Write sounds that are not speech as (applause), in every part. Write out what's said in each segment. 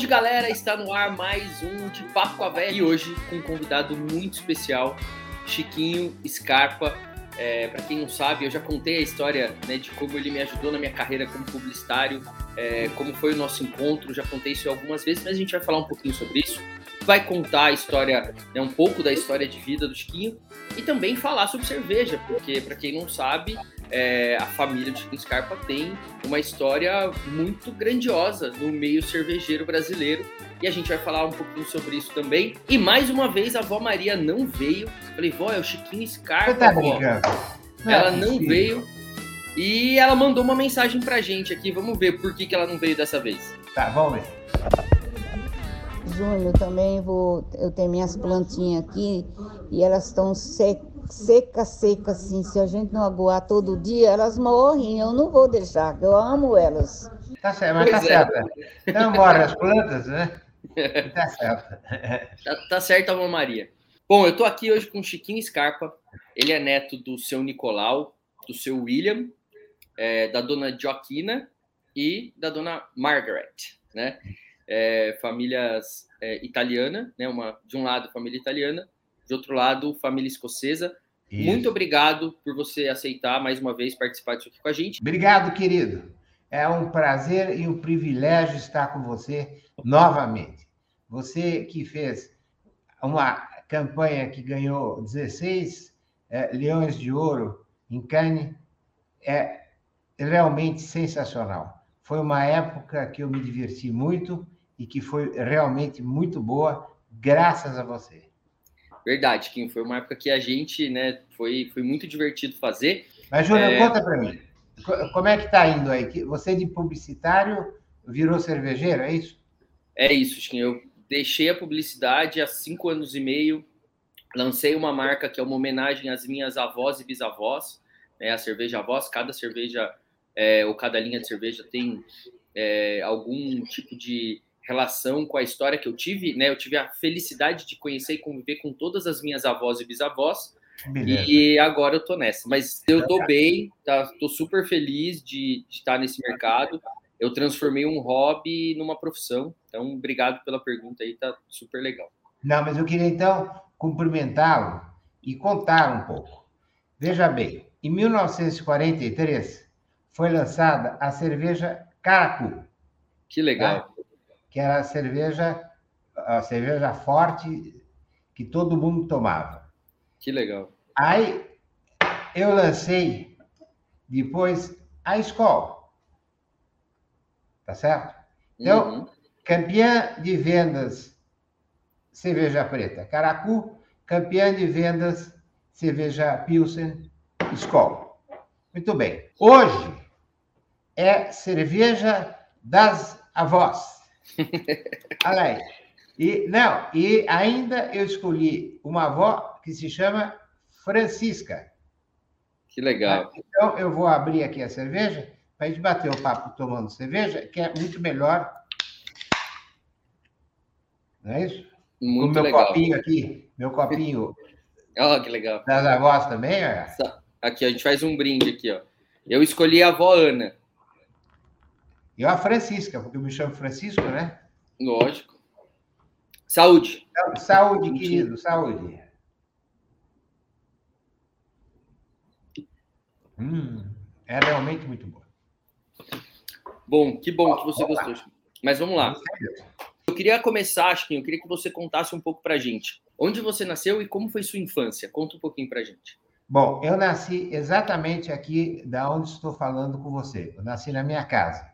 Saúde, galera! Está no ar mais um de Papo com a Véia e hoje com um convidado muito especial, Chiquinho Scarpa. É, para quem não sabe, eu já contei a história né, de como ele me ajudou na minha carreira como publicitário, é, como foi o nosso encontro, já contei isso algumas vezes, mas a gente vai falar um pouquinho sobre isso. Vai contar a história, né, um pouco da história de vida do Chiquinho e também falar sobre cerveja, porque para quem não sabe, é, a família de Chico Scarpa tem uma história muito grandiosa no meio cervejeiro brasileiro e a gente vai falar um pouquinho sobre isso também. E mais uma vez a avó Maria não veio. Falei, vó, é o Chiquinho Scarpa. Você tá brincando? Não ela é não veio e ela mandou uma mensagem pra gente aqui. Vamos ver por que, que ela não veio dessa vez. Tá, vamos ver. Júnior, também vou. Eu tenho minhas plantinhas aqui e elas estão secas seca, seca, assim. Se a gente não aguar todo dia, elas morrem. Eu não vou deixar, eu amo elas. Tá certo, mas pois tá é. certo. Não morrem as plantas, né? (laughs) Tá certo. Tá, tá certo, Alma Maria. Bom, eu tô aqui hoje com o Chiquinho Scarpa. Ele é neto do seu Nicolau, do seu William, é, da dona Joaquina e da dona Margaret, né? É, famílias é, italiana, né? Uma de um lado família italiana de outro lado, família escocesa. Isso. Muito obrigado por você aceitar mais uma vez participar disso aqui com a gente. Obrigado, querido. É um prazer e um privilégio estar com você novamente. Você que fez uma campanha que ganhou 16 é, leões de ouro em Cannes é realmente sensacional. Foi uma época que eu me diverti muito e que foi realmente muito boa, graças a você. Verdade, Kim. Foi uma época que a gente, né, foi, foi muito divertido fazer. Mas, Júnior, é... conta para mim. Como é que tá indo aí? Você de publicitário virou cervejeiro, é isso? É isso, Kim. Eu deixei a publicidade há cinco anos e meio. Lancei uma marca que é uma homenagem às minhas avós e bisavós, né, a cerveja avós. Cada cerveja é, ou cada linha de cerveja tem é, algum tipo de relação com a história que eu tive, né? Eu tive a felicidade de conhecer e conviver com todas as minhas avós e bisavós. Beleza. E agora eu tô nessa. Mas eu tô bem, tá, tô super feliz de, de estar nesse mercado. Eu transformei um hobby numa profissão. Então, obrigado pela pergunta aí, tá super legal. Não, mas eu queria então cumprimentá-lo e contar um pouco. Veja bem, em 1943 foi lançada a cerveja Caracu. Que legal. Tá? Que era a cerveja, a cerveja forte que todo mundo tomava. Que legal. Aí eu lancei depois a escola. Tá certo? Então, uhum. campeã de vendas cerveja preta, Caracu, campeã de vendas cerveja Pilsen, escola. Muito bem. Hoje é cerveja das avós. Olha aí. E, não, e ainda eu escolhi uma avó que se chama Francisca. Que legal. Então, eu vou abrir aqui a cerveja para a gente bater o papo tomando cerveja, que é muito melhor. Não é isso? Muito o meu legal. copinho aqui, meu copinho. (laughs) oh, que legal. Das avós também, ó. Aqui, a gente faz um brinde aqui, ó. Eu escolhi a avó Ana. E a Francisca, porque eu me chamo Francisco, né? Lógico. Saúde. Saúde, querido, saúde. Hum, é realmente muito bom. Bom, que bom que você gostou. Mas vamos lá. Eu queria começar, que eu queria que você contasse um pouco pra gente. Onde você nasceu e como foi sua infância? Conta um pouquinho pra gente. Bom, eu nasci exatamente aqui da onde estou falando com você. Eu nasci na minha casa.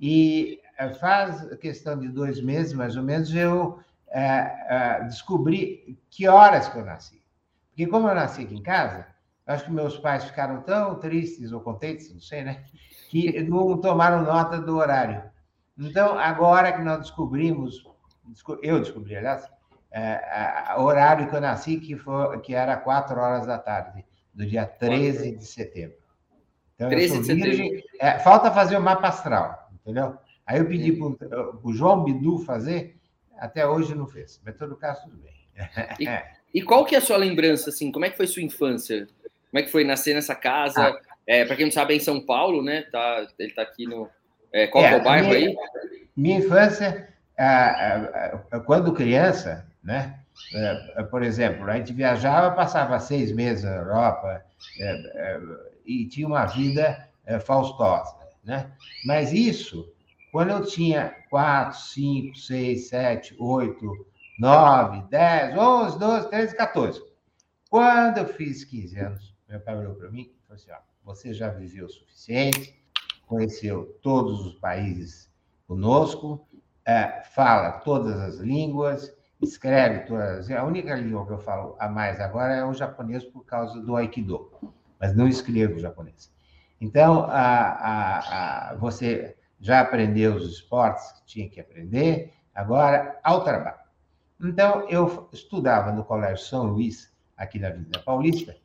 E eh, faz questão de dois meses, mais ou menos, eu é, é, descobri que horas que eu nasci. Porque como eu nasci aqui em casa, acho que meus pais ficaram tão tristes ou contentes, não sei, né? Que não tomaram nota do horário. Então, agora que nós descobrimos, eu descobri, aliás, é, o horário que eu nasci, que, foi, que era 4 horas da tarde, do dia 13 de setembro. Então, 13 de setembro. É, falta fazer o mapa astral entendeu? Aí eu pedi para o João Bidu fazer, até hoje não fez, mas em todo caso tudo bem. E, (laughs) e, qual que é a sua lembrança, assim, como é que foi sua infância? Como é que foi nascer nessa casa? Ah. É, para quem não sabe, é em São Paulo, né? Tá, ele está aqui no... É, qual é, é o bairro minha, aí? Minha infância quando criança, né? Por exemplo, a gente viajava, passava seis meses na Europa e tinha uma vida faustosa, né? Mas isso, quando eu tinha quatro, cinco, seis, sete, oito, nove, dez, onze, doze, treze, 14. Quando eu fiz 15 anos, meu pai olhou para mim e falou assim: ó, você já viveu o suficiente, conheceu todos os países conosco, é, fala todas as línguas, escreve todas. A única língua que eu falo a mais agora é o japonês por causa do Aikido, mas não escrevo japonês. Então, a, a, a, você já aprendeu os esportes que tinha que aprender, agora ao trabalho. Então, eu estudava no Colégio São Luís, aqui na Avenida Paulista,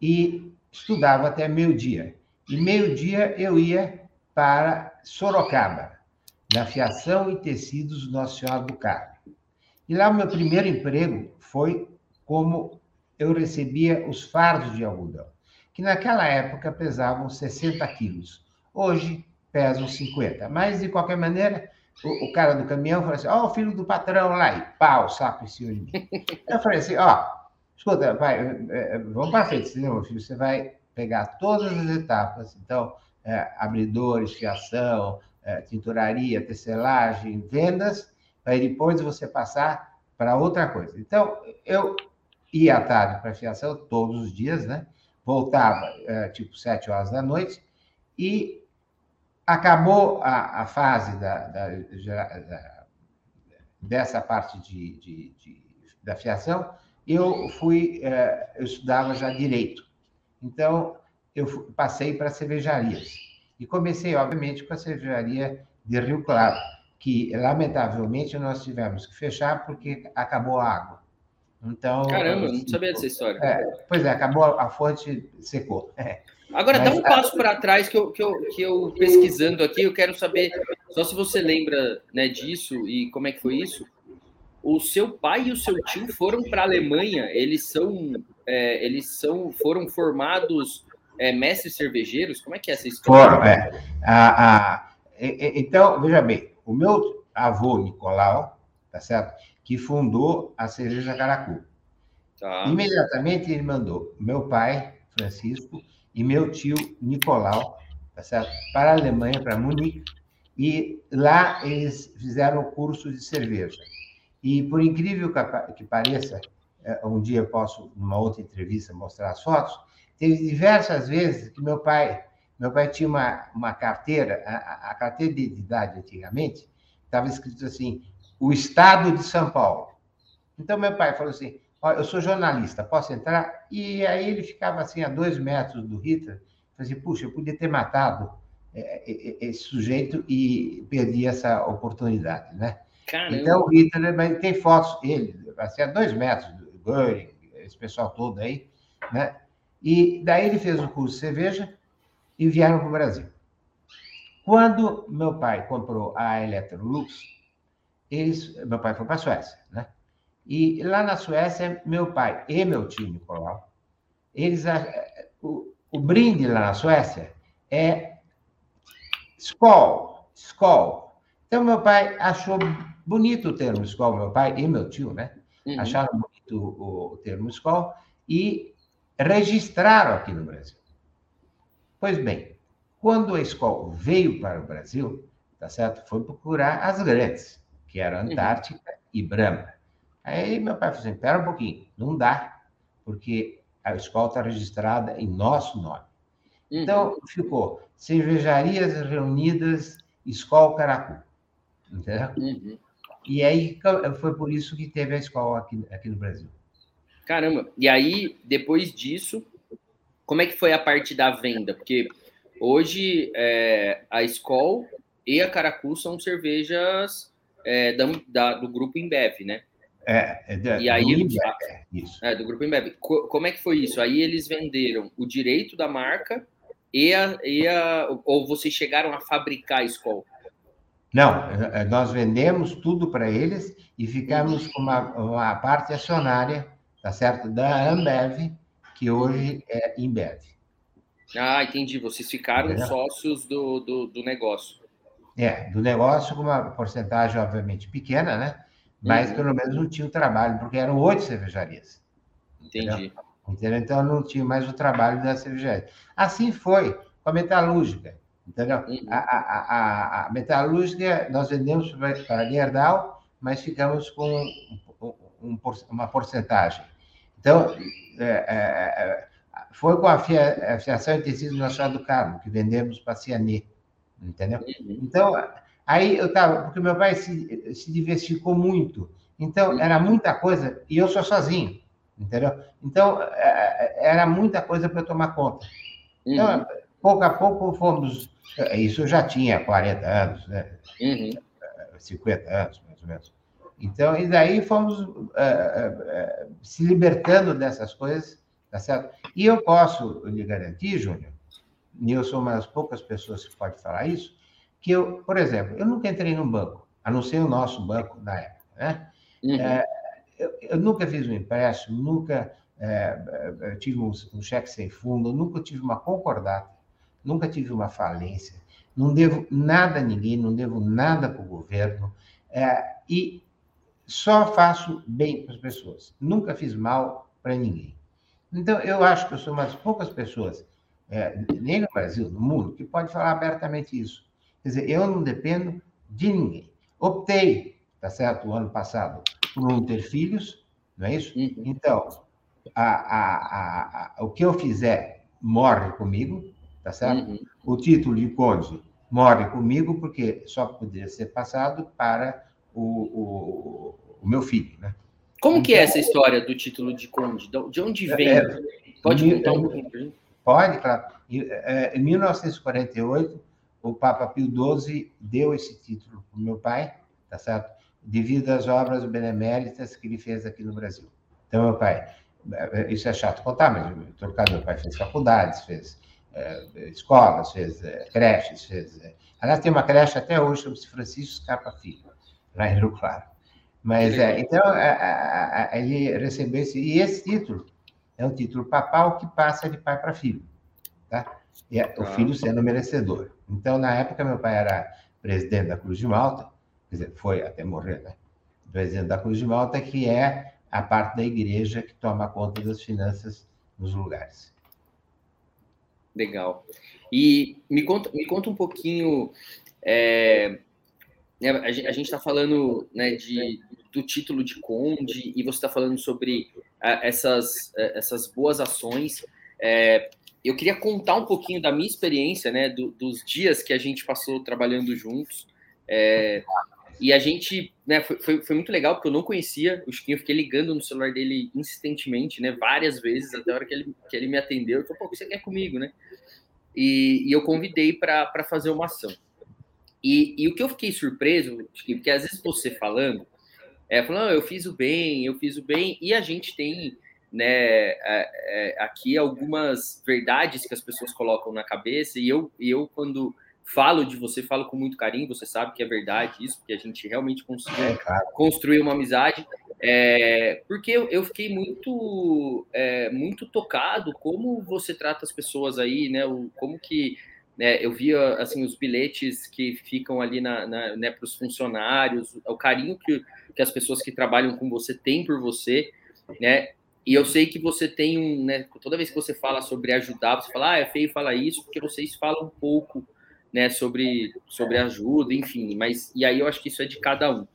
e estudava até meio-dia. E meio-dia eu ia para Sorocaba, na fiação e tecidos Nossa Senhora do Carmo. E lá o meu primeiro emprego foi como eu recebia os fardos de algodão, que naquela época pesavam 60 quilos. Hoje pesam 50. Mas, de qualquer maneira, o, o, cara do caminhão falou assim: Ó, oh, o filho do patrão lá, e pau, saco em cima de mim. Eu falei assim: Ó, oh, escuta, pai, é, é, vamos para frente, meu filho, você vai pegar todas as etapas, então, é, abridores, fiação, é, tinturaria, tecelagem, vendas, para depois você passar para outra coisa. Então, eu ia à tarde para fiação todos os dias, né? Voltava, é, tipo, sete horas da noite, e acabou a, a fase da, da, da, dessa parte de, de, de, da fiação, eu fui, eh, eu estudava já direito. Então, eu passei para cervejarias. E comecei, obviamente, com a cervejaria de Rio Claro, que, lamentavelmente, nós tivemos que fechar porque acabou a água. Então, Caramba, não sabia dessa história. É, pois é, acabou a fonte, secou. É. Agora, Mas, dá um passo para trás que eu, que, eu, que eu, pesquisando aqui, eu quero saber, só se você lembra né, disso e como é que foi isso. O seu pai e o seu tio foram para a Alemanha, eles são, é, eles são, foram formados é, mestres cervejeiros? Como é que é essa história? Foram, é. Ah, ah, então, veja bem, o meu avô Nicolau, tá certo? Que fundou a cerveja Caracu. Tá. Imediatamente ele mandou meu pai, Francisco, e meu tio Nicolau, tá para a Alemanha, para Munique, e lá eles fizeram o curso de cerveja. E por incrível que pareça, é, um dia eu posso, numa outra entrevista, mostrar as fotos, teve diversas vezes que meu pai, meu pai tinha uma, uma carteira, a, a carteira de identidade antigamente, estava escrito assim, o Estado de São Paulo. Então meu pai falou assim, eu sou jornalista, posso entrar? E aí ele ficava assim, a dois metros do Hitler, falei assim, puxa, eu podia ter matado é, é, é, esse sujeito e perdi essa oportunidade, né? Caramba. Então, o Hitler, mas tem fotos, ele, assim, a dois metros do Goering, esse pessoal todo aí, né? E daí ele fez o curso de cerveja e vieram para o Brasil. Quando meu pai comprou a Electrolux, eles, meu pai foi para a Suécia, né? E lá na Suécia, meu pai e meu tio Nicolau, eles, o, o brinde lá na Suécia é Skol, Skol. Então, meu pai achou bonito o termo Skol, meu pai e meu tio, né? Uhum. Acharam bonito o, o termo Skol e registraram aqui no Brasil. Pois bem, quando a Skol veio para o Brasil, tá certo? Foi procurar as grandes, que eram uhum. Antártica uhum. e Brahma. Aí meu pai falou assim: espera um pouquinho, não dá, porque a escola está registrada em nosso nome. Uhum. Então, ficou Cervejarias Reunidas Escola Caracu. Entendeu? Uhum. E aí foi por isso que teve a escola aqui, aqui no Brasil. Caramba, e aí, depois disso, como é que foi a parte da venda? Porque hoje é, a escola e a Caracu são cervejas é, da, da, do grupo Embev, né? É, é de, e aí do eles, é, isso. É, do grupo Embev. Como é que foi isso? Aí eles venderam o direito da marca e a, e a ou vocês chegaram a fabricar a escola? Não, é, nós vendemos tudo para eles e ficamos com uma, uma parte acionária, tá certo, da Ambev, que hoje é Embev. Ah, entendi. Vocês ficaram sócios do, do, do negócio. É, do negócio com uma porcentagem, obviamente, pequena, né? Mas uhum. pelo menos não tinha o trabalho, porque eram oito cervejarias. Entendi. Entendeu? Então não tinha mais o trabalho da cervejaria. Assim foi com a metalúrgica. Entendeu? Uhum. A, a, a, a, metalúrgica nós vendemos para a Gerdau, mas ficamos com um, um, uma porcentagem. Então, é, é, é, foi com a fiação intensiva do Machado do Carmo, que vendemos para a Cianê. Entendeu? Uhum. Então, aí eu estava, porque meu pai se, se diversificou muito. Então, uhum. era muita coisa, e eu sou sozinho, entendeu? Então, é, é, era muita coisa para tomar conta. Então, uhum. pouco a pouco fomos é, isso eu já tinha 40 anos, né? Uhum. 50 anos, mais ou menos. Então, e daí fomos uh, uh, uh, se libertando dessas coisas, tá certo? E eu posso lhe garantir, Júnior, e eu sou uma das poucas pessoas que pode falar isso, que eu, por exemplo, eu nunca entrei num banco, a não ser o nosso banco na época, né? Uhum. Eu, eu, nunca fiz um empréstimo, nunca tive um, um cheque sem fundo, nunca tive uma concordata, nunca tive uma falência, não devo nada a ninguém, não devo nada para o governo, é, e só faço bem para as pessoas. Nunca fiz mal para ninguém. Então, eu acho que eu sou uma das poucas pessoas, é, nem no Brasil, no mundo, que pode falar abertamente isso. Quer dizer, eu não dependo de ninguém. Optei, tá certo, o ano passado, por não ter filhos, não é isso? Uhum. Então, a, a, a, o que eu fizer morre comigo, tá certo? Uhum. O título de conde morre comigo porque só poderia ser passado para o, o, o meu filho, né? Como então, que é então, essa história do título de conde? De onde vem? É, pode contar um pouquinho para gente? Pode, claro. É, em 1948, o Papa Pio XII deu esse título para o meu pai, tá certo? Devido às obras beneméritas que ele fez aqui no Brasil. Então, meu pai, é, isso é chato contar, mas trocar meu pai fez faculdades, fez é, escolas, fez é, creches, fez. É, aliás, tem uma creche até hoje, chama-se Francisco Scarpa Filho, lá em Rio Claro. Mas, é, então, a, a, ele recebeu esse. E esse título é um título papal que passa de pai para filho. Tá? E é, o ah. filho sendo merecedor. Então, na época, meu pai era presidente da Cruz de Malta, quer dizer, foi até morrer, né? Presidente da Cruz de Malta, que é a parte da igreja que toma conta das finanças nos lugares. Legal. E me conta, me conta um pouquinho. É, né, a gente está falando né, de, do título de conde e você está falando sobre essas, essas boas ações. É, eu queria contar um pouquinho da minha experiência, né, do, dos dias que a gente passou trabalhando juntos. É, e a gente, né, foi, foi, foi, muito legal, porque eu não conhecia o Chiquinho, eu fiquei ligando no celular dele insistentemente, né, várias vezes, até a hora que ele, que ele me atendeu. Eu falei, pô, você quer comigo, né? E, e eu convidei para fazer uma ação. E, e, o que eu fiquei surpreso, porque às vezes você falando, é, falando, eu fiz o bem, eu fiz o bem, e a gente tem né, é, é, aqui algumas verdades que as pessoas colocam na cabeça, e eu, e eu quando falo de você, falo com muito carinho, você sabe que é verdade isso, porque a gente realmente conseguiu é, construir uma amizade. É, porque eu, eu, fiquei muito, é, muito tocado como você trata as pessoas aí, né? O, como que né, eu via assim os bilhetes que ficam ali na, na né, para os funcionários, o carinho que, que as pessoas que trabalham com você têm por você, né? E eu sei que você tem um, né? Toda vez que você fala sobre ajudar, você fala, ah, é feio falar isso, porque vocês falam um pouco né, sobre, sobre ajuda, enfim, mas e aí eu acho que isso é de cada um.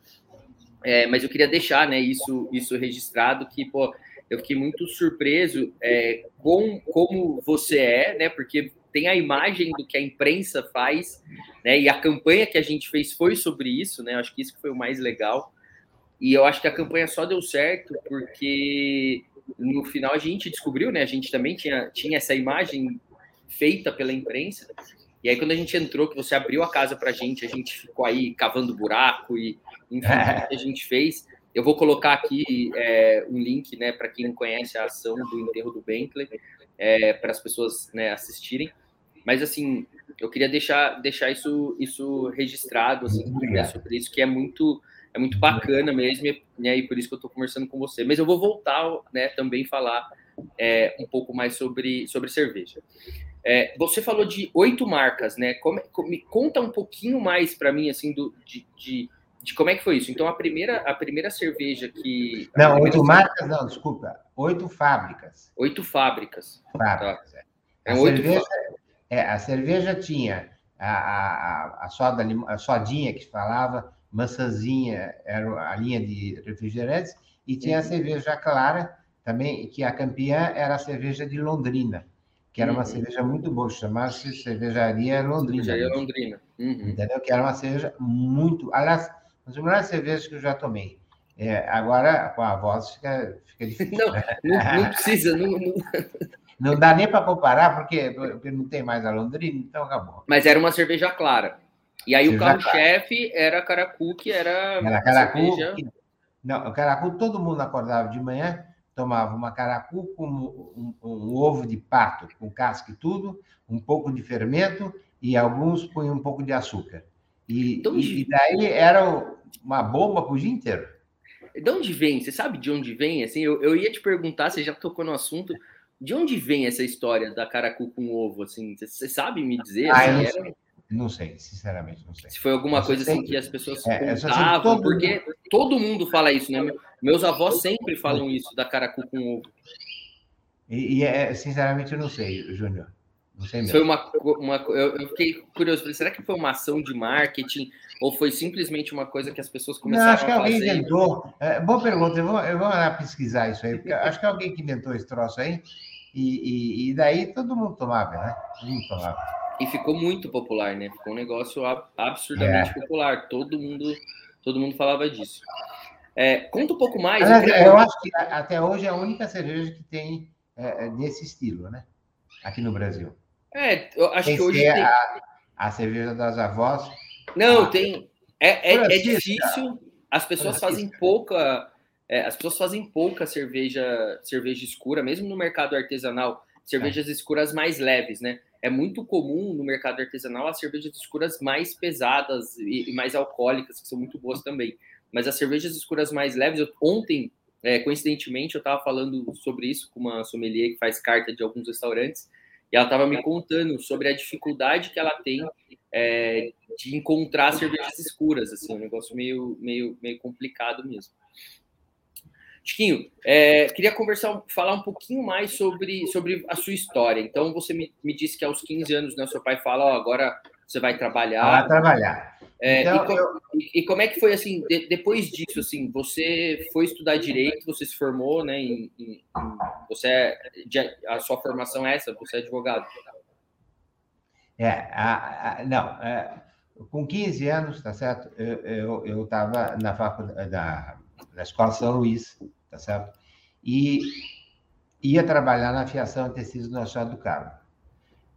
É, mas eu queria deixar né, isso, isso registrado, que pô, eu fiquei muito surpreso é, com como você é, né? Porque tem a imagem do que a imprensa faz, né? E a campanha que a gente fez foi sobre isso, né? Eu acho que isso foi o mais legal. E eu acho que a campanha só deu certo porque no final a gente descobriu, né? A gente também tinha, tinha essa imagem feita pela imprensa e aí, quando a gente entrou, que você abriu a casa para a gente, a gente ficou aí cavando buraco e, enfim, é. a gente fez. Eu vou colocar aqui é, um link, né, para quem não conhece a ação do enterro do Bentley, é, para as pessoas né, assistirem. Mas, assim, eu queria deixar, deixar isso, isso registrado, assim, né, sobre isso, que é muito, é muito bacana mesmo, né, e por isso que eu estou conversando com você. Mas eu vou voltar, né, também falar é, um pouco mais sobre, sobre cerveja. É, você falou de oito marcas, né? Como, me conta um pouquinho mais para mim, assim, do, de, de, de, como é que foi isso. Então, a primeira, a primeira cerveja que. Não, oito marcas, não, desculpa. Oito fábricas. Oito fábricas. Fábricas, tá. é. A, cerveja, é, a cerveja tinha a, a, a, soda, a sodinha que falava, maçãzinha era a linha de refrigerantes, e tinha uhum. a cerveja clara, também, que a campeã era a cerveja de Londrina que era uma uhum. cerveja muito boa, chamava-se Cervejaria Londrina. Cervejaria Londrina. Uhum. Entendeu? Que era uma cerveja muito. Aliás, uma das melhores cervejas que eu já tomei. É, agora, com a voz, fica, fica (laughs) difícil. Não, né? não, não precisa. Não, não... não dá nem para comparar, porque, porque não tem mais a Londrina, então acabou. Mas era uma cerveja clara. E aí cerveja o carro-chefe era a Caracu, que era. Era Caracu. Cerveja... Que... Não, o Caracu, todo mundo acordava de manhã tomava uma caracu com um, um, um, ovo de pato, com casca e tudo, um pouco de fermento e alguns punham um pouco de açúcar. E, então, e daí era uma bomba para o dia inteiro. De onde vem? Você sabe de onde vem? Assim, eu, eu ia te perguntar, você já tocou no assunto, de onde vem essa história da caracu com ovo? Assim, você, sabe me dizer? Ah, assim, não, sei. não, sei. sinceramente não sei. Se foi alguma coisa assim que as pessoas é, contavam, todo porque mundo... todo mundo fala isso, né? Meus avós sempre falam isso da caracu com ovo. E, e é, sinceramente, eu não sei, Júnior. Não sei mesmo. Foi uma, uma eu, eu fiquei curioso. Falei, será que foi uma ação de marketing ou foi simplesmente uma coisa que as pessoas começaram não, acho que alguém inventou. É, boa pergunta. Eu vou, eu vou lá pesquisar isso aí. Porque acho que alguém que inventou esse troço aí. E, e, e, daí todo mundo tomava, né? Todo mundo tomava. E ficou muito popular, né? Ficou um negócio absurdamente é. popular. Todo mundo, todo mundo falava disso. É, conta um pouco mais. Mas, eu, eu, acho que até hoje é a única cerveja que tem é, é, estilo, né? Aqui no Brasil. É, eu acho tem que hoje tem... a, a, cerveja das avós. Não, tem. É, é, é difícil. As pessoas fazem pouca. É, as pessoas fazem pouca cerveja, cerveja escura, mesmo no mercado artesanal, cervejas é. escuras mais leves, né? É muito comum no mercado artesanal as cervejas escuras mais pesadas e, e mais alcoólicas, que são muito boas também. Mas as cervejas escuras mais leves, eu, ontem, é, coincidentemente, eu estava falando sobre isso com uma sommelier que faz carta de alguns restaurantes, e ela estava me contando sobre a dificuldade que ela tem é, de encontrar cervejas escuras, assim, um negócio meio, meio, meio complicado mesmo. Chiquinho, é, queria conversar, falar um pouquinho mais sobre, sobre a sua história. Então, você me, me disse que aos 15 anos, né, seu pai fala, ó, agora você vai trabalhar. Vai trabalhar. É, então, e, como, eu... e, como, é que foi assim, de, depois disso, assim, você foi estudar direito, você se formou, né? Em, em, em, você é, a sua formação é essa, você é advogado. É, a, a, não, é, com 15 anos, tá certo? Eu estava na faculdade da, da Escola São Luís, tá certo? E ia trabalhar na fiação de tecidos no Achado do Carmo.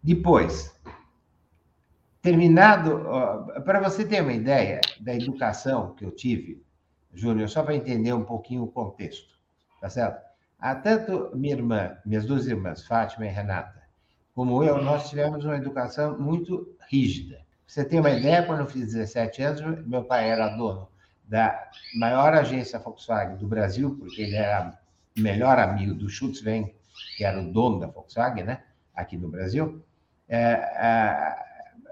Depois, Terminado, para você ter uma ideia da educação que eu tive, Júnior, só para entender um pouquinho o contexto, tá certo? Há tanto minha irmã, minhas duas irmãs, Fátima e Renata, como eu, nós tivemos uma educação muito rígida. você tem uma ideia, quando eu fiz 17 anos, meu pai era dono da maior agência Volkswagen do Brasil, porque ele era melhor amigo do Schutzweng, que era o dono da Volkswagen, né, aqui no Brasil. É, é,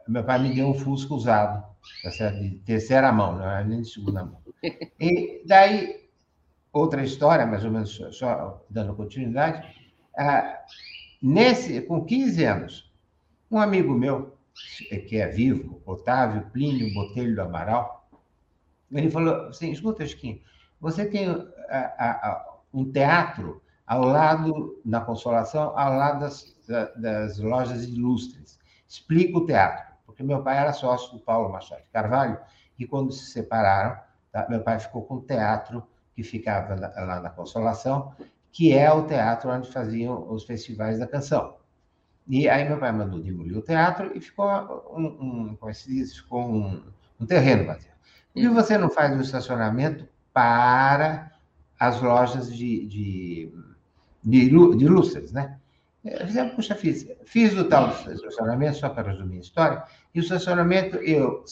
meu pai me deu um Fusca usado, tá de terceira mão, não era nem de segunda mão. E daí, outra história, mais ou menos só dando continuidade, ah, nesse, com 15 anos, um amigo meu, que é vivo, Otávio Plínio Botelho do Amaral, ele falou assim, escuta, Chiquinho, você tem um teatro ao lado, na Consolação, ao lado das, das lojas ilustres. Explica o teatro porque meu pai era sócio do Paulo Machado de Carvalho, e quando se separaram, tá, meu pai ficou com o teatro que ficava lá na Consolação, que é o teatro onde faziam os festivais da canção. E aí meu pai mandou demolir o teatro e ficou um, um como é se diz, ficou um, um terreno vazio. E você não faz um estacionamento para as lojas de, de, de, de lustres, né? Eu puxa, fiz, fiz o tal do estacionamento, só para resumir a história, e o estacionamento, eu,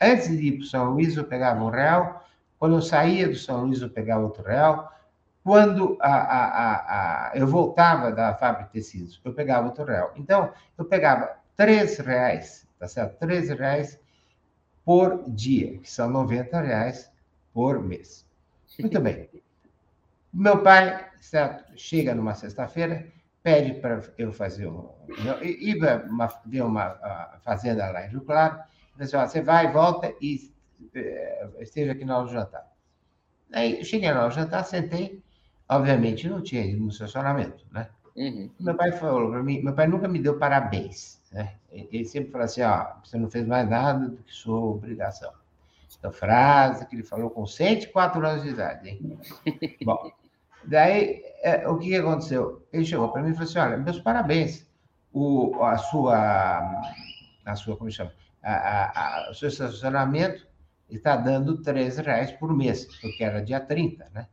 antes de ir para o São Luís, eu pegava um real, quando eu saía do São Luís, eu pegava outro real, Quando a, a, a, eu voltava da fábrica de tecidos, eu pegava outro real. Então, eu pegava três reais, tá certo? Três reais por dia, que são 90 reais por mês. Muito bem. Meu pai, certo, chega numa sexta-feira, pede para eu fazer um. Uma, ver uma fazenda lá em Rio Claro, assim, você vai, volta e eh, esteja aqui do jantar. Aí cheguei na hora do jantar, sentei, obviamente não tinha ido no estacionamento, né? Uhum. Meu pai falou para mim, meu pai nunca me deu parabéns, né? Ele sempre falou assim, ó, você não fez mais nada do que sua obrigação. Essa frase que ele falou com 104 anos de idade, hein? (laughs) Bom, daí, é, o que aconteceu? Ele chegou para mim e falou assim, olha, meus parabéns, o, a sua, a sua, como chama? A, a, a, o seu estacionamento está dando 13 reais por mês, porque era dia 30, né?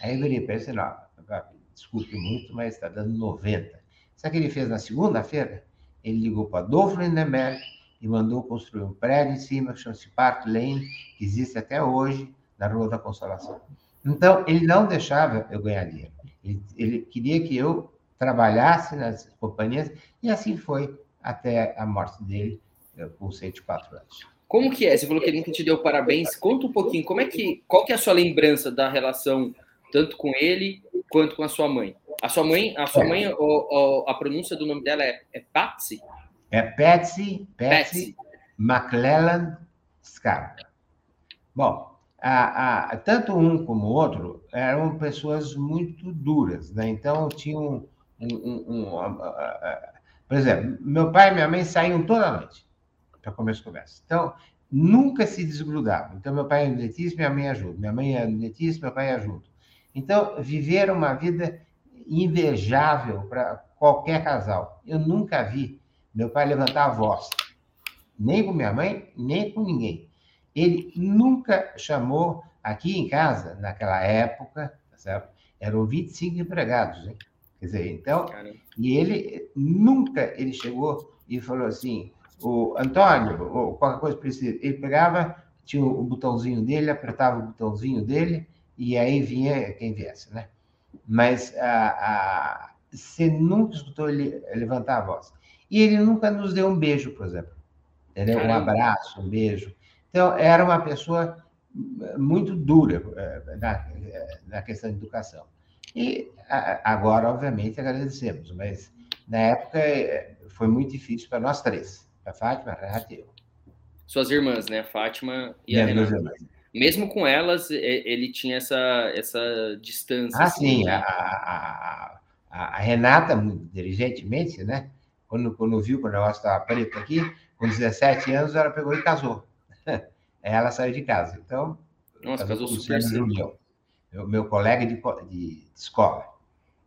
Aí eu virei para ele e não, desculpe muito, mas está dando 90. Sabe o que ele fez na segunda-feira? Ele ligou para Adolfo Lindenberg e mandou construir um prédio em cima, que chama-se Park Lane, que existe até hoje, na Rua da Consolação. Então, ele não deixava eu ganhar dinheiro. Ele, ele queria que eu trabalhasse nas companhias, e assim foi até a morte dele, eh, com 104 anos. Como que é? Você falou que ele nunca te deu parabéns. Conta um pouquinho, como é que, qual que é a sua lembrança da relação tanto com ele quanto com a sua mãe? A sua mãe, a sua é. mãe, o, o, a pronúncia do nome dela é, é Patsy? É Patsy, Patsy, Patsy. McClellan Scarpa. Bom, a, a, tanto um como o outro eram pessoas muito duras, né? Então tinham um, um, um, por exemplo, meu pai e minha mãe saíam toda noite para comer as conversas. Então nunca se desgrudavam. Então meu pai é dentista, minha mãe ajuda. Minha mãe é dentista, meu pai ajuda. Então viveram uma vida invejável para qualquer casal. Eu nunca vi meu pai levantar a voz, nem com minha mãe, nem com ninguém. Ele nunca chamou aqui em casa, naquela época, tá certo? eram 25 empregados, hein? Quer dizer, então, Caramba. e ele nunca ele chegou e falou assim, o Antônio, ou qualquer coisa precisa. Ele pegava, tinha o botãozinho dele, apertava o botãozinho dele, e aí vinha quem viesse, né? Mas a, a, você nunca escutou ele levantar a voz. E ele nunca nos deu um beijo, por exemplo. Entendeu? Um abraço, um beijo. Então, era uma pessoa muito dura eh, na, na questão de educação. E agora, obviamente, agradecemos, mas na época eh, foi muito difícil para nós três, para a Fátima, a Renata e eu. Suas irmãs, né? A Fátima e a Renata. Mesmo com elas, ele tinha essa, essa distância. Ah, assim, sim. Né? A, a, a, Renata, inteligentemente, né? Quando, quando viu que o negócio estava preto aqui, com 17 anos, ela pegou e casou. (laughs) ela saiu de casa. Então, Nossa, casou, casou super Julião, meu, meu colega de, de, de escola.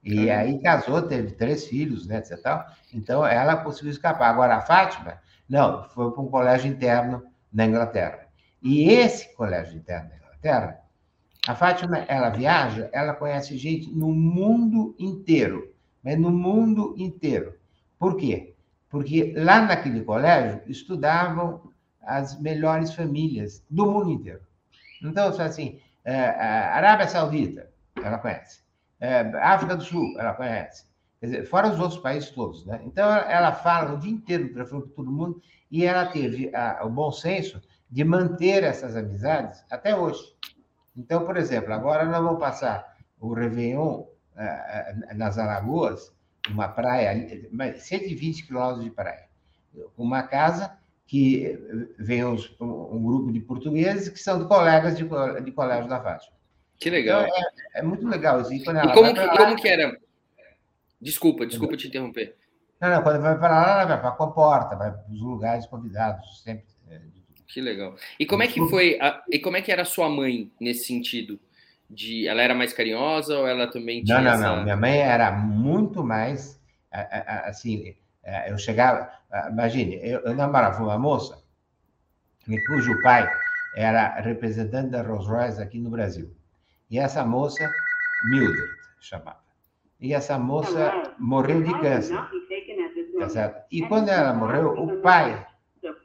E aí casou, teve três filhos, né, etc. Tal. Então, ela conseguiu escapar. Agora, a Fátima, não, foi para um colégio interno na Inglaterra. E esse colégio interno na Inglaterra, a Fátima, ela viaja, ela conhece gente no mundo inteiro, mas no mundo inteiro. Por quê? Porque lá naquele colégio estudavam as melhores famílias do mundo inteiro. Então, assim, é, Arábia Saudita, ela conhece. É, África do Sul, ela conhece. Quer dizer, fora os outros países todos, né? Então, ela fala o dia inteiro para todo mundo e ela teve a, o bom senso de manter essas amizades até hoje. Então, por exemplo, agora nós vamos passar o Réveillon uh, nas Alagoas, uma praia, 120 quilômetros de praia. Uma casa que vem uns, um grupo de portugueses que são de colegas de, de colégio da Fátima. Que legal. Então, é, é, muito legal. Assim, e, como, que, lá, como que era? Desculpa, desculpa te interromper. Não, não, quando vai para lá, ela vai para a comporta, vai para os lugares convidados, sempre. É, que legal. E como é que foi, a, e como é que era a sua mãe nesse sentido? de ela era mais carinhosa ou ela também tinha não não essa... não. Minha mãe era muito mais assim é, eu chegava imagine eu, eu namorava uma moça cujo pai era representante da Rolls Royce aqui no Brasil. E essa moça Mildred chamava. E essa moça morreu de câncer tá certo? E quando ela morreu o pai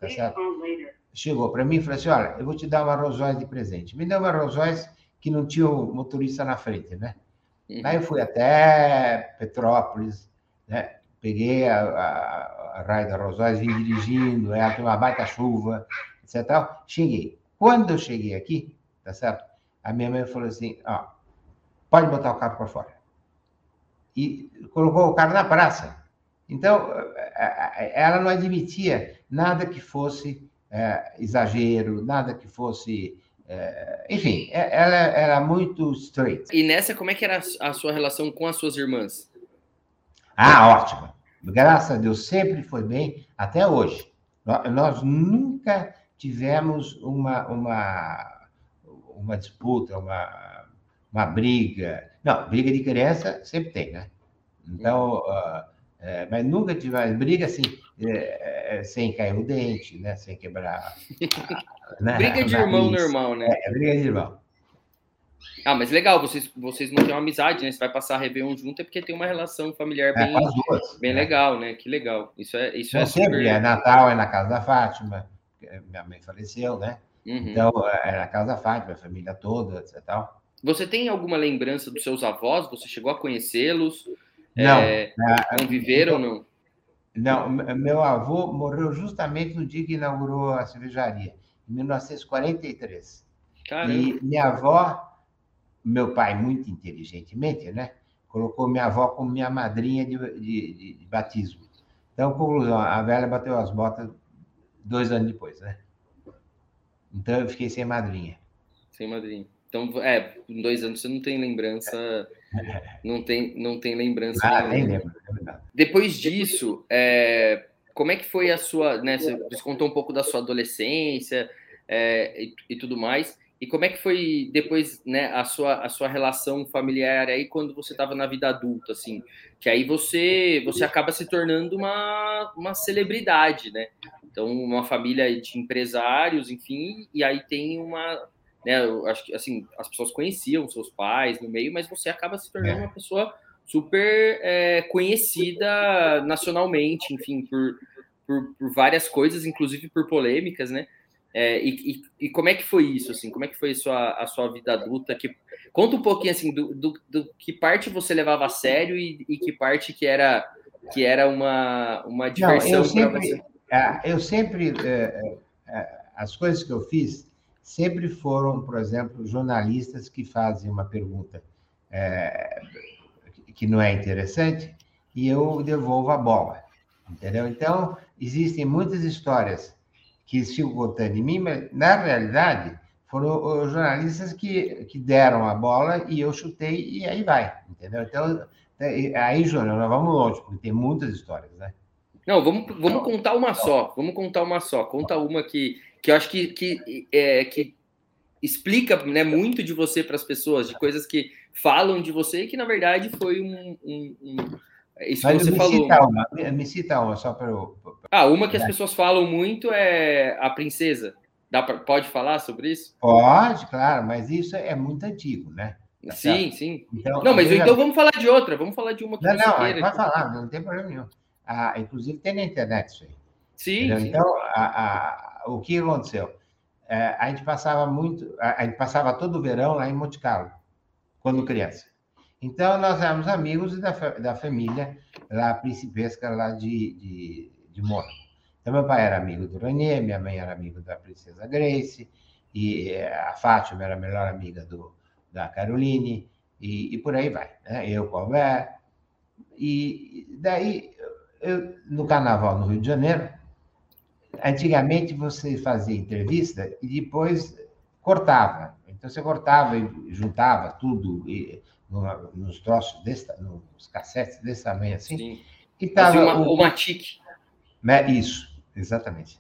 tá certo chegou para mim e falou assim olha eu vou te dar uma Rolls Royce de presente me deu uma Rolls Royce que não tinha o motorista na frente, né? Uhum. Aí eu fui até Petrópolis, né? peguei a, a, a Raia da Rosóis, vim dirigindo, ela tem uma baita chuva, etc. Cheguei. Quando eu cheguei aqui, tá certo? A minha mãe falou assim: ó, pode botar o carro para fora. E colocou o carro na praça. Então, ela não admitia nada que fosse é, exagero, nada que fosse. É, enfim, é, ela era muito straight. E nessa, como é que era a sua relação com as suas irmãs? Ah, ótima. Graças a Deus, sempre foi bem, até hoje. Nós nunca tivemos uma, uma, uma disputa, uma, uma briga. Não, briga de criança sempre tem, né? Então, uh, é, mas nunca tivemos briga assim, é, é, sem cair o dente, né? Sem quebrar. né? briga de irmão normal, né? É, briga de irmão. Ah, mas legal, vocês, vocês não têm uma amizade, né? Você vai passar a Réveillon junto é porque tem uma relação familiar bem, é, duas, bem né? legal, né? Que legal. Isso é, isso é sempre super... é Natal, é na casa da Fátima, minha mãe faleceu, né? Uhum. Então, é na casa da Fátima, a família toda, etc. Tal. Você tem alguma lembrança dos seus avós? Você chegou a conhecê-los? Não. É, conviveram ou não? Não, meu avô morreu justamente no dia que inaugurou a cervejaria, em 1943. Caramba. E minha avó meu pai, muito inteligentemente, né, colocou minha avó como minha madrinha de, de, de batismo. Então, conclusão, a velha bateu as botas dois anos depois, né? Então, eu fiquei sem madrinha. Sem madrinha. Então, é, dois anos você não tem lembrança, não tem, não tem lembrança. Ah, nem lembro, é Depois disso, é, como é que foi a sua, né, você contou um pouco da sua adolescência é, e, e tudo mais, e como é que foi depois, né, a sua, a sua relação familiar aí quando você estava na vida adulta, assim? Que aí você você acaba se tornando uma, uma celebridade, né? Então, uma família de empresários, enfim, e aí tem uma, né, eu acho que assim, as pessoas conheciam seus pais no meio, mas você acaba se tornando uma pessoa super é, conhecida nacionalmente, enfim, por, por, por várias coisas, inclusive por polêmicas, né? É, e, e, e, como é que foi isso, assim? Como é que foi a sua, a sua vida adulta? Que, conta um pouquinho, assim, do, do, do que parte você levava a sério e, e, que parte que era, que era uma, uma diversão para você? É, eu sempre, é, é, as coisas que eu fiz sempre foram, por exemplo, jornalistas que fazem uma pergunta é, que não é interessante e eu devolvo a bola, entendeu? Então, existem muitas histórias que ficam contando em mim, mas na realidade foram os jornalistas que, que deram a bola e eu chutei e aí vai, entendeu? Então, aí, Júnior, nós vamos longe, porque tem muitas histórias, né? Não, vamos, vamos contar uma só, vamos contar uma só. Conta uma que, que eu acho que, que, é, que explica né, muito de você para as pessoas, de coisas que falam de você e que, na verdade, foi um, um, um isso Mas você me falou. Cita uma, me cita uma, só para eu. Ah, uma que as pessoas falam muito é a princesa. Dá pra, pode falar sobre isso? Pode, claro, mas isso é muito antigo, né? Tá sim, certo? sim. Então, não, mas então vamos falar de outra, vamos falar de uma que não, não, queira. Pode falar, não tem problema nenhum. Ah, inclusive tem na internet isso aí. Sim. sim. Então, a, a, o que aconteceu? É, a gente passava muito, a, gente passava todo o verão lá em Monte Carlo, quando criança. Então, nós éramos amigos da, da família lá principesca lá de, de, de Mônaco. Então, meu pai era amigo do Ranier, minha mãe era amigo da princesa Grace, e eh, a Fátima era a melhor amiga do, da Caroline, e, e por aí vai. Né? Eu a E daí, eu, no carnaval no Rio de Janeiro, antigamente você fazia entrevista e depois cortava. Então, você cortava e juntava tudo, e numa, nos troços, desse, nos cassetes desse tamanho assim. Sim. E tava uma, o, uma tique. Né, isso, exatamente.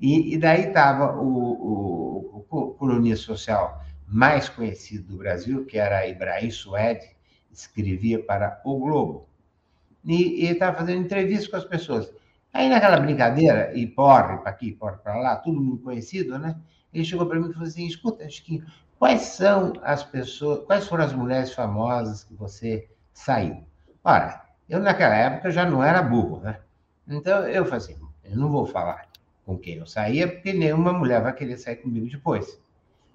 E, e daí estava o, o, o colunia social mais conhecido do Brasil, que era Ibrahim Suede, escrevia para O Globo. E ele estava fazendo entrevista com as pessoas. Aí, naquela brincadeira, e porre para aqui, porre para lá, tudo muito conhecido, né? Ele chegou para mim e falou assim: escuta, Chiquinho, Quais são as pessoas, quais foram as mulheres famosas que você saiu? Ora, eu naquela época já não era burro, né? Então eu falei assim, eu não vou falar com quem eu saía, porque nenhuma mulher vai querer sair comigo depois.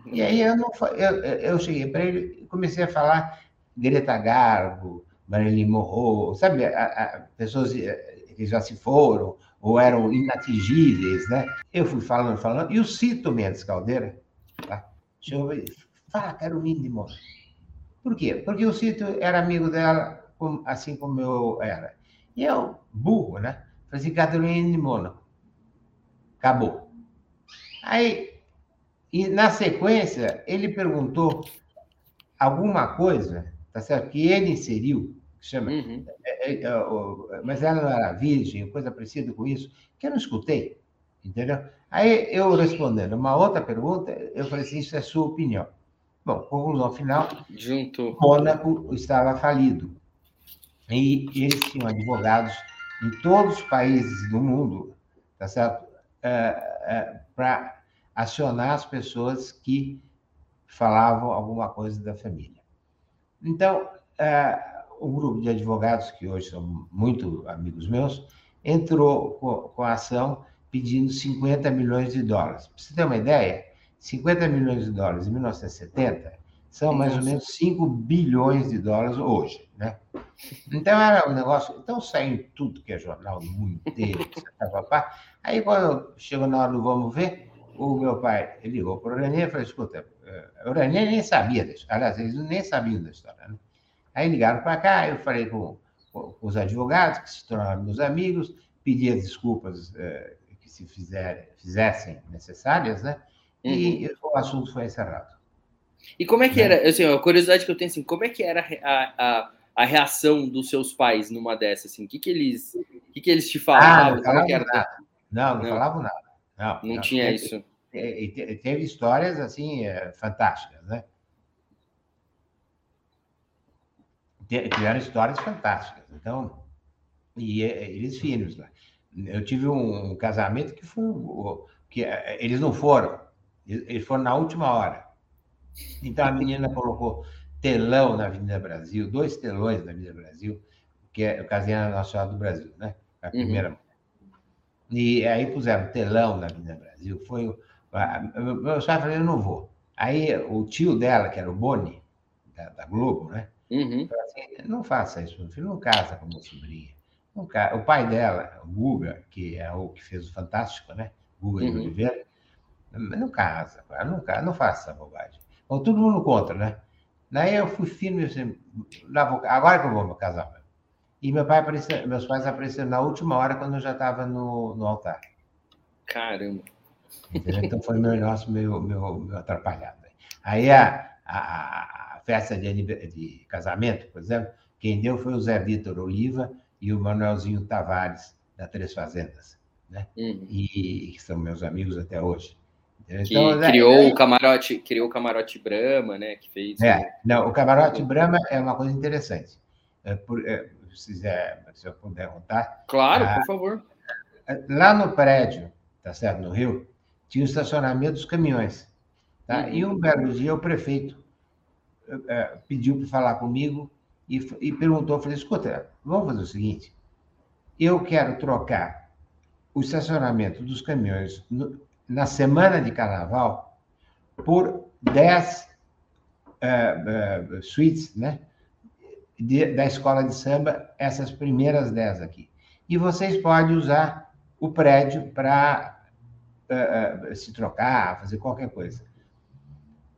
E aí eu, não, eu, eu cheguei para ele e comecei a falar Greta Garbo, Marilyn Monroe, sabe, a, a, pessoas eh, que já se foram ou eram inatingíveis, né? Eu fui falando, falando, e o Cito Mendes Caldeira, tá? Chegou e fala Carolina de Moura. Por quê? Porque o Cito era amigo dela, assim como eu era. E eu, burro, né? Falei assim, Carolina de Mônaco. Acabou. Aí, e na sequência, ele perguntou alguma coisa, tá certo? Que ele inseriu, que chama, uhum. é, é, é, mas ela não era virgem, coisa parecida com isso, que eu não escutei, entendeu? Aí eu respondendo uma outra pergunta, eu falei assim, isso é sua opinião. Bom, conclusão final, Junto. Mônaco estava falido. E eles tinham advogados em todos os países do mundo, tá certo? É, é, Para acionar as pessoas que falavam alguma coisa da família. Então, é, o grupo de advogados, que hoje são muito amigos meus, entrou com, com a ação pedindo 50 milhões de dólares. Para você ter uma ideia, 50 milhões de dólares em 1970 são mais ou menos 5 bilhões de dólares hoje, né? Então era um negócio, então saiu tudo que é jornal no mundo inteiro, aí quando chegou na hora do vamos ver, o meu pai ligou para o René e falou, escuta, eh, o René nem sabia disso, aliás, eles nem sabiam da história, né? Aí ligaram para cá, eu falei com, com, os advogados, que se tornaram meus amigos, pedi desculpas eh, que se fizer, fizessem necessárias, né? e uhum. o assunto foi encerrado. E como é que né? era, assim, a curiosidade que eu tenho, assim, como é que era a, a, a reação dos seus pais numa dessas, assim, o que que eles, o que que eles te falavam? Ah, não falavam nada. Não, não, não falavam nada. Não, não, não tinha teve, isso. Teve histórias, assim, é, fantásticas, né? Tiveram histórias fantásticas. Então, e eles filhos lá. Eu tive um casamento que foi que é, eles não foram, eles foram na última hora. Então a menina colocou telão na Avenida Brasil, dois telões na Avenida Brasil, que é o Casina Nacional do Brasil, né? A primeira. Uhum. E aí puseram telão na Avenida Brasil. Foi o. Meu pai falou, eu não vou. Aí o tio dela, que era o Boni, da, da Globo, né? Uhum. Falou assim, não faça isso, meu filho, não casa com a minha sobrinha. Não casa. O pai dela, o Guga, que é o que fez o Fantástico, né? Guga uhum. de Oliveira, não casa, não, casa, não faça essa bobagem. Bom, todo mundo contra, né? Daí eu fui firme, assim, agora que eu vou me casar. E meu pai apareceu, meus pais apareceram na última hora, quando eu já estava no, no altar. Caramba! Entendeu? Então foi meu negócio meio, meio atrapalhado. Aí a, a, a festa de, de, casamento, por exemplo, quem deu foi o Zé Vitor Oliva e o Manuelzinho Tavares, da Três Fazendas, né? Uhum. E que são meus amigos até hoje. Então, é, criou é, o camarote, criou o camarote Brahma, né? Que fez. É, não, o camarote Brahma é uma coisa interessante. É, por, é, se, quiser, se eu puder contar. Claro, por favor. Lá no prédio, tá certo, no Rio, tinha o estacionamento dos caminhões. Tá? Uhum. E um belo dia o prefeito é, pediu para falar comigo e, e perguntou, falei, escuta, vamos fazer o seguinte, eu quero trocar o estacionamento dos caminhões no, na semana de carnaval por 10 uh, uh, suítes, né? De, da escola de samba, essas primeiras 10 aqui. E vocês podem usar o prédio para uh, se trocar, fazer qualquer coisa.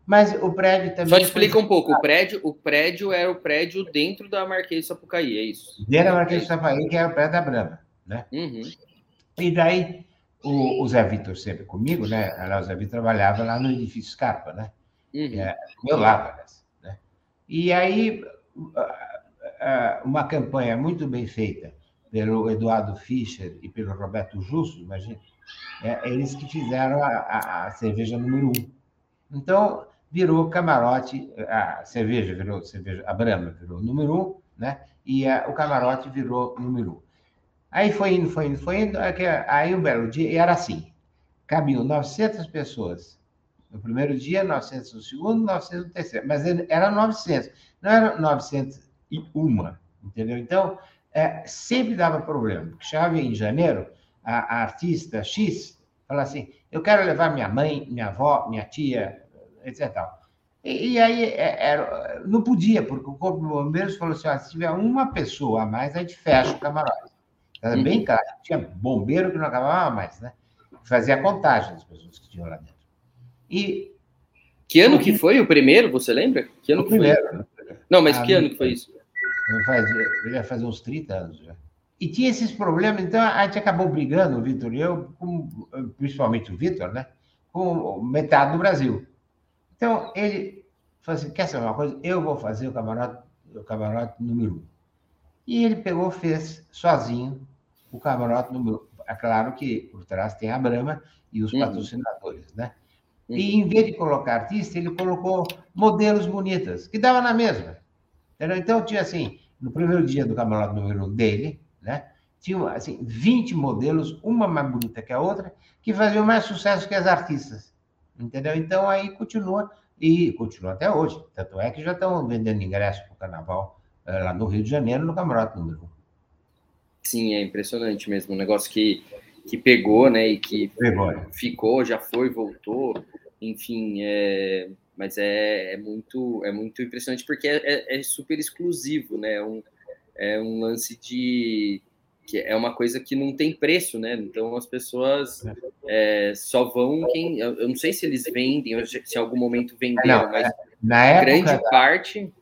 Mas o prédio também. Só explica um pouco. O prédio, o prédio era o prédio dentro da Marquês de Sapucaí, é isso? Dentro da Marquês de Sapucaí, que é o prédio da Brama, né? Uhum. E daí o, o Zé Vitor sempre comigo, né? O Zé Vitor trabalhava lá no edifício Scarpa, né? Uhum. É, meu lado, né? E aí, uma campanha muito bem feita pelo Eduardo Fischer e pelo Roberto Justo, imagina, é, eles que fizeram a, a, a, cerveja número um. Então, virou camarote, a cerveja virou cerveja, a Brahma virou número um, né? E a, o camarote virou número um. Aí foi indo, foi indo, foi indo. Aí um belo dia, era assim: cabiam 900 pessoas no primeiro dia, 900 no segundo, 900 no terceiro. Mas era 900, não era 901, entendeu? Então, é, sempre dava problema. Chegava em janeiro, a, a artista X falava assim: eu quero levar minha mãe, minha avó, minha tia, etc. E, e aí é, era, não podia, porque o Corpo de Bombeiros falou assim: ah, se tiver uma pessoa a mais, a gente fecha o camarote. Era uhum. bem claro. Tinha bombeiro que não acabava mais, né? Fazia a contagem das pessoas que tinham lá dentro. E. Que ano que foi o primeiro, você lembra? Que ano o primeiro. Foi? Né? Não, mas ah, que ano que foi isso? Faz, já faz uns 30 anos já. E tinha esses problemas, então a gente acabou brigando, o Vitor e eu, com, principalmente o Vitor, né? Com metade do Brasil. Então ele falou assim: quer saber uma coisa? Eu vou fazer o camarote, o camarote número um. E ele pegou, fez sozinho o camarote número um. É claro que por trás tem a Brahma e os uhum. patrocinadores, né? Uhum. E em vez de colocar artista, ele colocou modelos bonitas, que dava na mesma. Entendeu? Então tinha assim, no primeiro dia do camarote número um dele, né? Tinha assim, 20 modelos, uma mais bonita que a outra, que faziam mais sucesso que as artistas. Entendeu? Então aí continua, e continua até hoje. Tanto é que já estão vendendo ingressos para o carnaval eh, lá no Rio de Janeiro, no camarote número 1. Sim, é impressionante mesmo. Um negócio que, que pegou, né? E que pegou, né? ficou, já foi, voltou. Enfim, é, mas é, é, muito, é muito impressionante porque é, é, é super exclusivo, né? Um, é um lance de que é uma coisa que não tem preço, né? Então as pessoas é, só vão quem. Eu não sei se eles vendem, se em algum momento venderam, não, mas é, na época grande da, parte.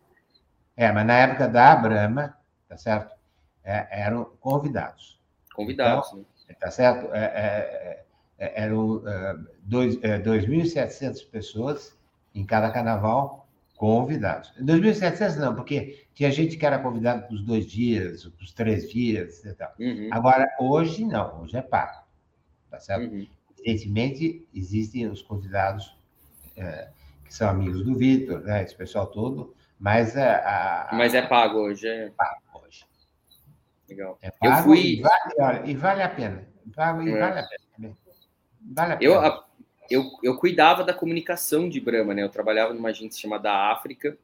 É, mas na época da Brahma, tá certo? É, eram convidados. Convidados, então, né? Tá certo? É, é, eram 2.700 pessoas em cada carnaval convidados. 2.700 não, porque tinha gente que era convidado para os dois dias, para os três dias e tal. Uhum. Agora, hoje não, hoje é pago. Tá certo? Uhum. Evidentemente, existem os convidados é, que são amigos do Vitor, né, esse pessoal todo, mas a, a, Mas é pago hoje, é pago hoje. Legal. É pago eu fui... e, vale, olha, e vale a pena. Pago e é. vale a pena. Vale a pena. Eu, a, eu, eu cuidava da comunicação de Brahma, né? Eu trabalhava numa agência chamada África,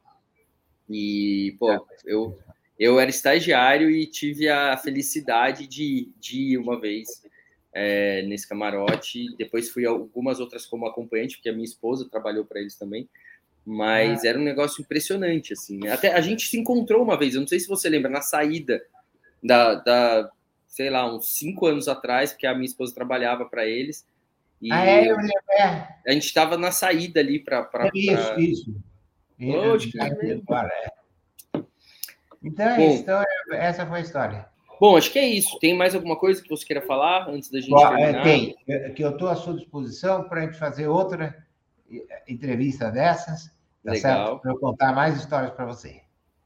e, pô, eu, eu era estagiário e tive a felicidade de, de ir uma vez é, nesse camarote. Depois fui algumas outras como acompanhante, porque a minha esposa trabalhou para eles também. Mas ah. era um negócio impressionante, assim. Até a gente se encontrou uma vez, eu não sei se você lembra, na saída da, da sei lá, uns cinco anos atrás, porque a minha esposa trabalhava para eles. E ah, é, eu lembro. É. A gente estava na saída ali para. É isso, pra... isso. Agora, é. Então é Bom, isso. Então, é, essa foi a história. Bom, acho que é isso. Tem mais alguma coisa que você queira falar antes da gente Bom, é, terminar? Tem, que eu estou à sua disposição para a gente fazer outra entrevista dessas, tá Legal. Para eu contar mais histórias para você.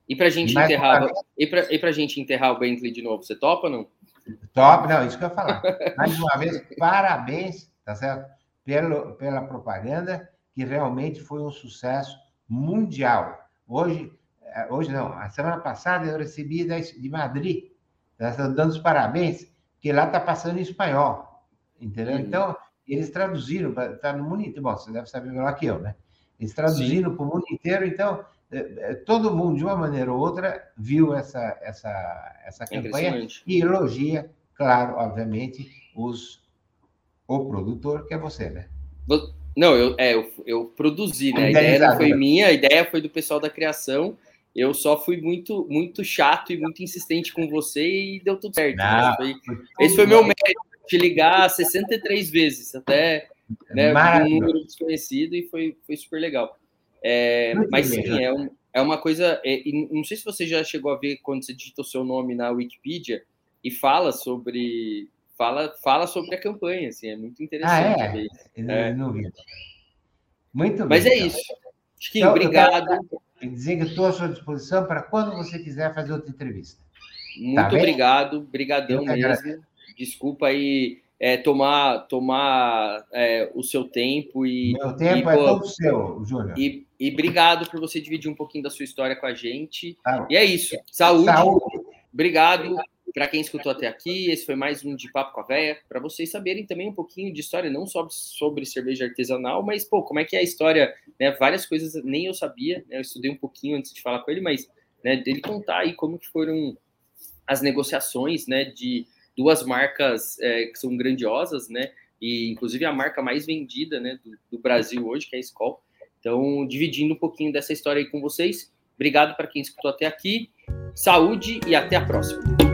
E para a gente enterrar, e para e a gente enterrar o Bentley de novo, você topa ou não? Top, não, isso que eu ia falar. (laughs) Mais uma vez, parabéns, tá certo? Pelo, pela propaganda, que realmente foi um sucesso mundial. Hoje, eh, hoje não, a semana passada eu recebi de Madrid, dando os parabéns, que lá está passando em espanhol, entendeu? Uhum. Então, eles traduziram, está no mundo inteiro, bom, você deve saber melhor que eu, né? Eles traduziram para o mundo inteiro, então, eh, eh, todo mundo, de uma maneira ou outra, viu essa, essa, essa é campanha e elogia, claro, obviamente, os, o produtor, que é você, né? Não, eu, é, eu, eu produzi, né? A ideia não foi minha, a ideia foi do pessoal da criação. Eu só fui muito, muito chato e muito insistente com você e deu tudo certo. Né? Foi, esse foi meu mérito, te ligar 63 vezes, até né, um número desconhecido, e foi, foi super legal. É, mas sim, é, um, é uma coisa. É, não sei se você já chegou a ver quando você digita o seu nome na Wikipedia e fala sobre fala, fala sobre a campanha, assim, é muito interessante. Ah, é? é. Não vi. Muito bem. Mas é então. isso. Chiquinho, então, obrigado. Dizer que estou à sua disposição para quando você quiser fazer outra entrevista. Muito tá obrigado, brigadão mesmo. Agradeço. Desculpa aí é, tomar, tomar é, o seu tempo e. Meu tempo e, é pô, todo seu, Júnior. E, e obrigado por você dividir um pouquinho da sua história com a gente. Tá. E é isso. Saúde. Saúde. Obrigado. Para quem escutou até aqui, esse foi mais um de Papo com a Véia, para vocês saberem também um pouquinho de história, não só sobre cerveja artesanal, mas, pô, como é que é a história, né? Várias coisas nem eu sabia, né? Eu estudei um pouquinho antes de falar com ele, mas, né, dele contar aí como que foram as negociações, né, de duas marcas é, que são grandiosas, né? E, inclusive, a marca mais vendida, né, do, do Brasil hoje, que é a Skol. Então, dividindo um pouquinho dessa história aí com vocês. Obrigado para quem escutou até aqui. Saúde e até a próxima.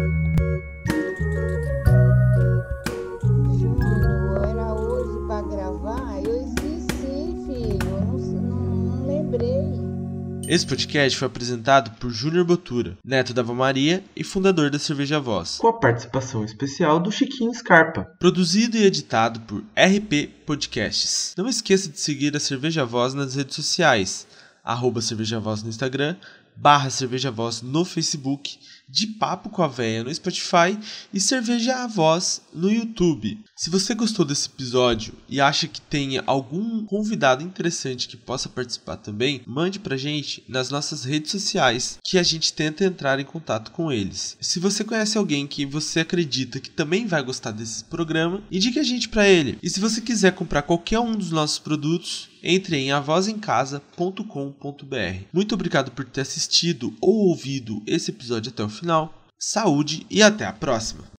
Esse podcast foi apresentado por Júnior Botura, neto da Ava Maria e fundador da Cerveja Voz. Com a participação especial do Chiquinho Scarpa. Produzido e editado por RP Podcasts. Não esqueça de seguir a Cerveja Voz nas redes sociais, arroba Cerveja Voz no Instagram, barra Cerveja Voz no Facebook, de Papo com a Véia no Spotify e Cerveja a Voz no YouTube. Se você gostou desse episódio e acha que tenha algum convidado interessante que possa participar também, mande pra gente nas nossas redes sociais que a gente tenta entrar em contato com eles. Se você conhece alguém que você acredita que também vai gostar desse programa, indique a gente para ele. E se você quiser comprar qualquer um dos nossos produtos, entre em avozencasa.com.br. Muito obrigado por ter assistido ou ouvido esse episódio até o final. Saúde e até a próxima!